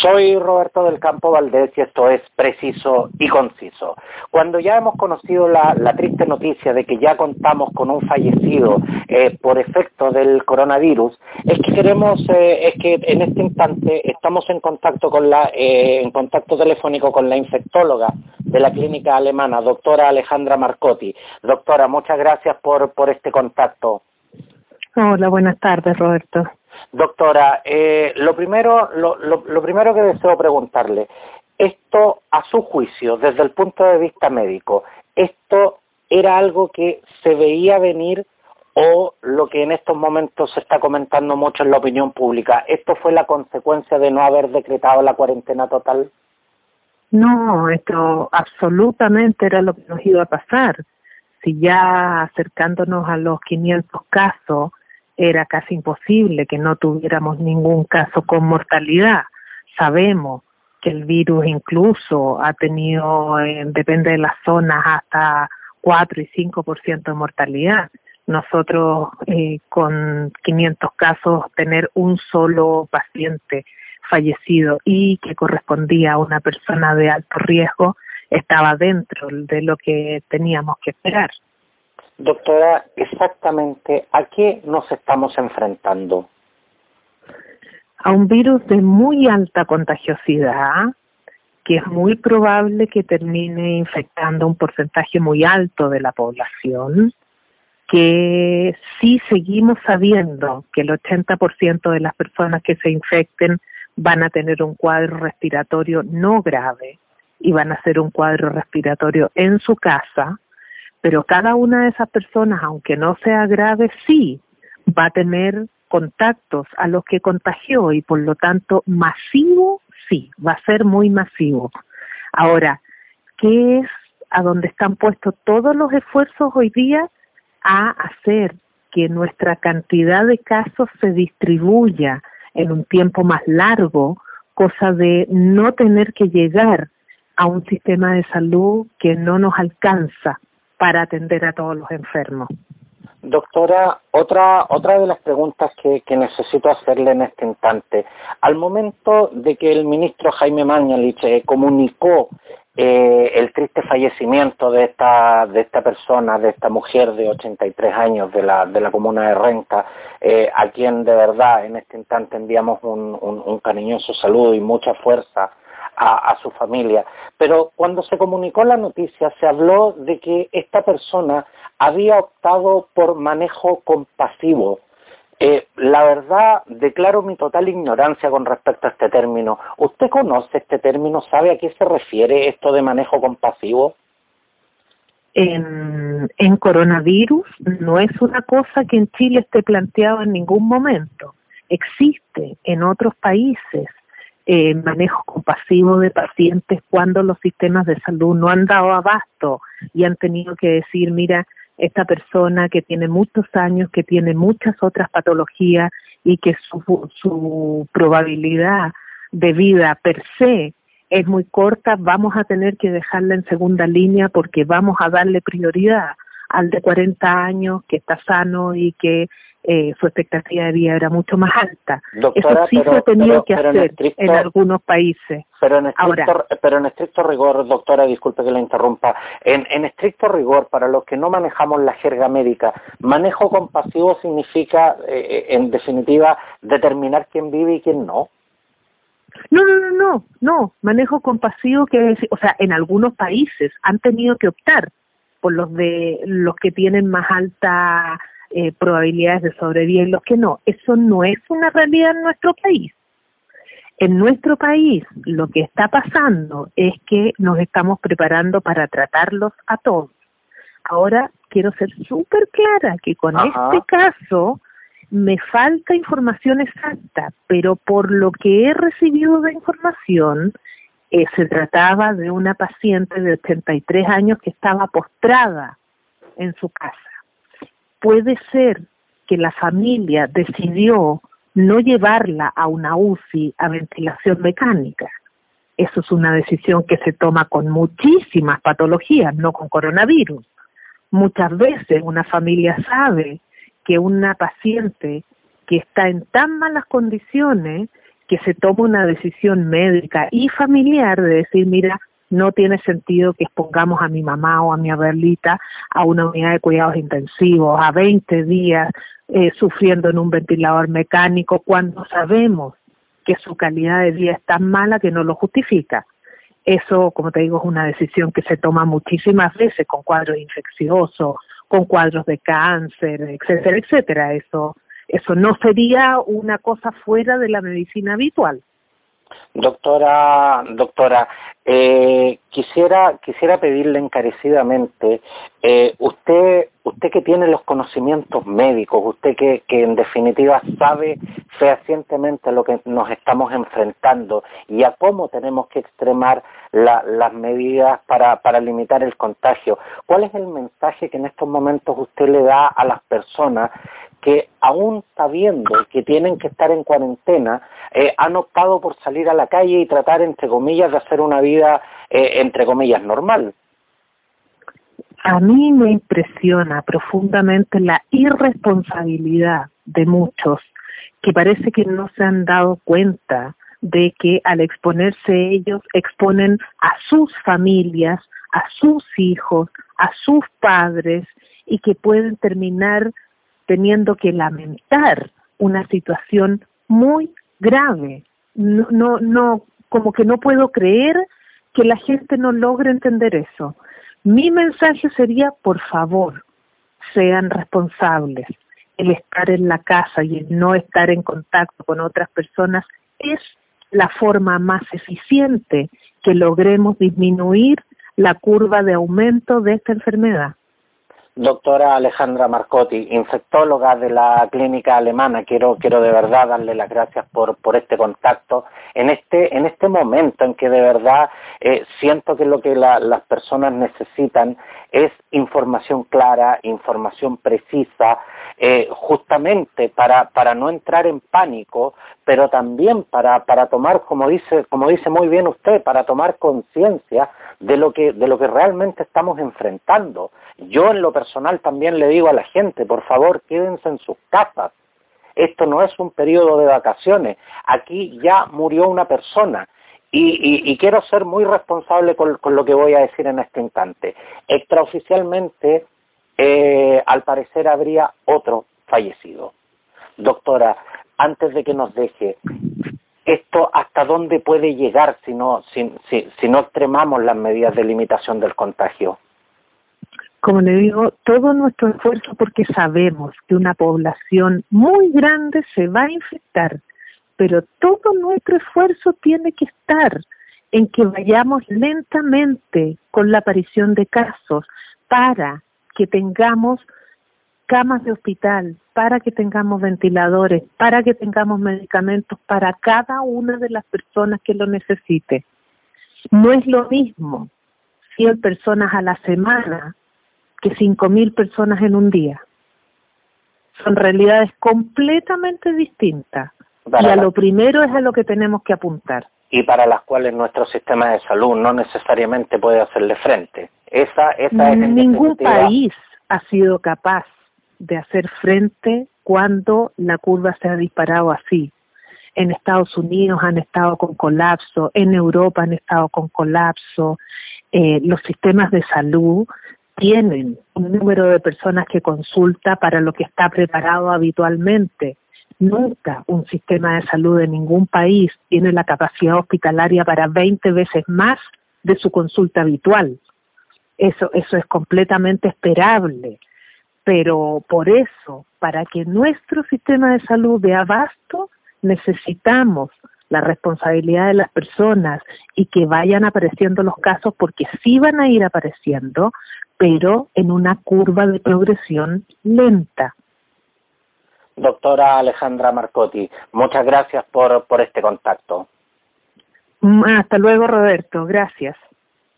Soy Roberto del Campo Valdés y esto es preciso y conciso. Cuando ya hemos conocido la, triste noticia de que ya contamos con un fallecido eh, por efecto del coronavirus, es que queremos, eh, es que en este instante estamos en contacto con la, eh, en contacto telefónico con la infectóloga de la clínica alemana, doctora Alejandra Marcotti. Doctora, muchas gracias por, por este contacto. Hola, buenas tardes, Roberto. Doctora, eh, lo, primero, lo, primero que deseo preguntarle, esto a su juicio, desde el punto de vista médico, ¿esto era algo que se veía venir o lo que en estos momentos se está comentando mucho en la opinión pública, ¿esto fue la consecuencia de no haber decretado la cuarentena total? No, esto absolutamente era lo que nos iba a pasar. Si ya acercándonos a los 500 casos, era casi imposible que no tuviéramos ningún caso con mortalidad. Sabemos que el virus incluso ha tenido, eh, depende de las zonas, hasta 4 y 5% de mortalidad. Nosotros eh, con 500 casos tener un solo paciente fallecido y que correspondía a una persona de alto riesgo estaba dentro de lo que teníamos que esperar. Doctora, exactamente a qué nos estamos enfrentando. A un virus de muy alta contagiosidad, que es muy probable que termine infectando un porcentaje muy alto de la población, que sí seguimos sabiendo que el 80% de las personas que se infecten van a tener un cuadro respiratorio no grave y van a hacer un cuadro respiratorio en su casa, pero cada una de esas personas, aunque no sea grave, sí va a tener contactos a los que contagió y por lo tanto masivo, sí, va a ser muy masivo. Ahora, ¿qué es a donde están puestos todos los esfuerzos hoy día? A hacer que nuestra cantidad de casos se distribuya en un tiempo más largo, cosa de no tener que llegar a un sistema de salud que no nos alcanza para atender a todos los enfermos. Doctora, otra, otra de las preguntas que, necesito hacerle en este instante. Al momento de que el ministro Jaime Mañalich eh, comunicó eh, el triste fallecimiento de esta, de esta persona, de esta mujer de 83 años de la, de la comuna de Renta, eh, a quien de verdad en este instante enviamos un, un cariñoso saludo y mucha fuerza a, su familia. Pero cuando se comunicó la noticia se habló de que esta persona había optado por manejo compasivo. Eh, la verdad, declaro mi total ignorancia con respecto a este término. ¿Usted conoce este término? ¿Sabe a qué se refiere esto de manejo compasivo? En, en coronavirus no es una cosa que en Chile esté planteado en ningún momento. Existe en otros países eh, manejo compasivo de pacientes cuando los sistemas de salud no han dado abasto y han tenido que decir, mira, esta persona que tiene muchos años, que tiene muchas otras patologías y que su, su probabilidad de vida per se es muy corta, vamos a tener que dejarla en segunda línea porque vamos a darle prioridad al de 40 años que está sano y que eh, su expectativa de vida era mucho más alta. Eso sí se ha tenido que hacer en, algunos países. Pero en, estricto, pero en estricto rigor, doctora, disculpe que la interrumpa, en, en estricto rigor, para los que no manejamos la jerga médica, manejo compasivo significa, eh, eh, en definitiva, determinar quién vive y quién no. No, no, no, no, no. Manejo compasivo decir, o sea, en algunos países han tenido que optar por los de los que tienen más alta eh, probabilidades de sobrevivir y los que no. Eso no es una realidad en nuestro país. En nuestro país lo que está pasando es que nos estamos preparando para tratarlos a todos. Ahora quiero ser súper clara que con este caso me falta información exacta, pero por lo que he recibido de información, eh, se trataba de una paciente de 83 años que estaba postrada en su casa puede ser que la familia decidió no llevarla a una UCI a ventilación mecánica. Eso es una decisión que se toma con muchísimas patologías, no con coronavirus. Muchas veces una familia sabe que una paciente que está en tan malas condiciones que se tome una decisión médica y familiar de decir, mira, no tiene sentido que expongamos a mi mamá o a mi abuelita a una unidad de cuidados intensivos, a 20 días eh, sufriendo en un ventilador mecánico, cuando sabemos que su calidad de vida es tan mala que no lo justifica. Eso, como te digo, es una decisión que se toma muchísimas veces con cuadros infecciosos, con cuadros de cáncer, etcétera, etcétera. Eso, eso no sería una cosa fuera de la medicina habitual. Doctora, doctora, eh, quisiera quisiera pedirle encarecidamente, eh, usted usted que tiene los conocimientos médicos, usted que, que en definitiva sabe fehacientemente lo que nos estamos enfrentando y a cómo tenemos que extremar las medidas para, para limitar el contagio, ¿cuál es el mensaje que en estos momentos usted le da a las personas que aún sabiendo que tienen que estar en cuarentena, eh, han optado por salir a la calle y tratar, entre comillas, de hacer una vida, eh, entre comillas, normal. A mí me impresiona profundamente la irresponsabilidad de muchos que parece que no se han dado cuenta de que al exponerse ellos exponen a sus familias, a sus hijos, a sus padres y que pueden terminar teniendo que lamentar una situación muy grave. No, no, como que no puedo creer que la gente no logre entender eso. Mi mensaje sería, por favor, sean responsables. El estar en la casa y el no estar en contacto con otras personas es la forma más eficiente que logremos disminuir la curva de aumento de esta enfermedad doctora Alejandra Marcotti, infectóloga de la clínica alemana. Quiero, quiero de verdad darle las gracias por, por este contacto en este, en este momento en que de verdad eh, siento que lo que las personas necesitan es información clara, información precisa, eh, justamente para, para no entrar en pánico, pero también para, para tomar, como dice, como dice muy bien usted, para tomar conciencia de lo que, de lo que realmente estamos enfrentando. Yo en lo también le digo a la gente, por favor, quédense en sus casas. Esto no es un periodo de vacaciones. Aquí ya murió una persona. Y, quiero ser muy responsable con, lo que voy a decir en este instante. Extraoficialmente, eh, al parecer habría otro fallecido. Doctora, antes de que nos deje, ¿esto hasta dónde puede llegar si no, si no extremamos las medidas de limitación del contagio? Como le digo, todo nuestro esfuerzo porque sabemos que una población muy grande se va a infectar, pero todo nuestro esfuerzo tiene que estar en que vayamos lentamente con la aparición de casos para que tengamos camas de hospital, para que tengamos ventiladores, para que tengamos medicamentos para cada una de las personas que lo necesite. No es lo mismo 100 personas a la semana que 5.000 personas en un día. Son realidades completamente distintas. y a lo primero es a lo que tenemos que apuntar. Y para las cuales nuestro sistema de salud no necesariamente puede hacerle frente. Esa, esa es Ningún país ha sido capaz de hacer frente cuando la curva se ha disparado así. En Estados Unidos han estado con colapso, en Europa han estado con colapso, eh, los sistemas de salud tienen un número de personas que consulta para lo que está preparado habitualmente. Nunca un sistema de salud de ningún país tiene la capacidad hospitalaria para 20 veces más de su consulta habitual. Eso, eso es completamente esperable. Pero por eso, para que nuestro sistema de salud dé abasto, necesitamos la responsabilidad de las personas y que vayan apareciendo los casos porque sí van a ir apareciendo, pero en una curva de progresión lenta. Doctora Alejandra Marcotti, muchas gracias por, por este contacto. Mm, hasta luego, Roberto. Gracias.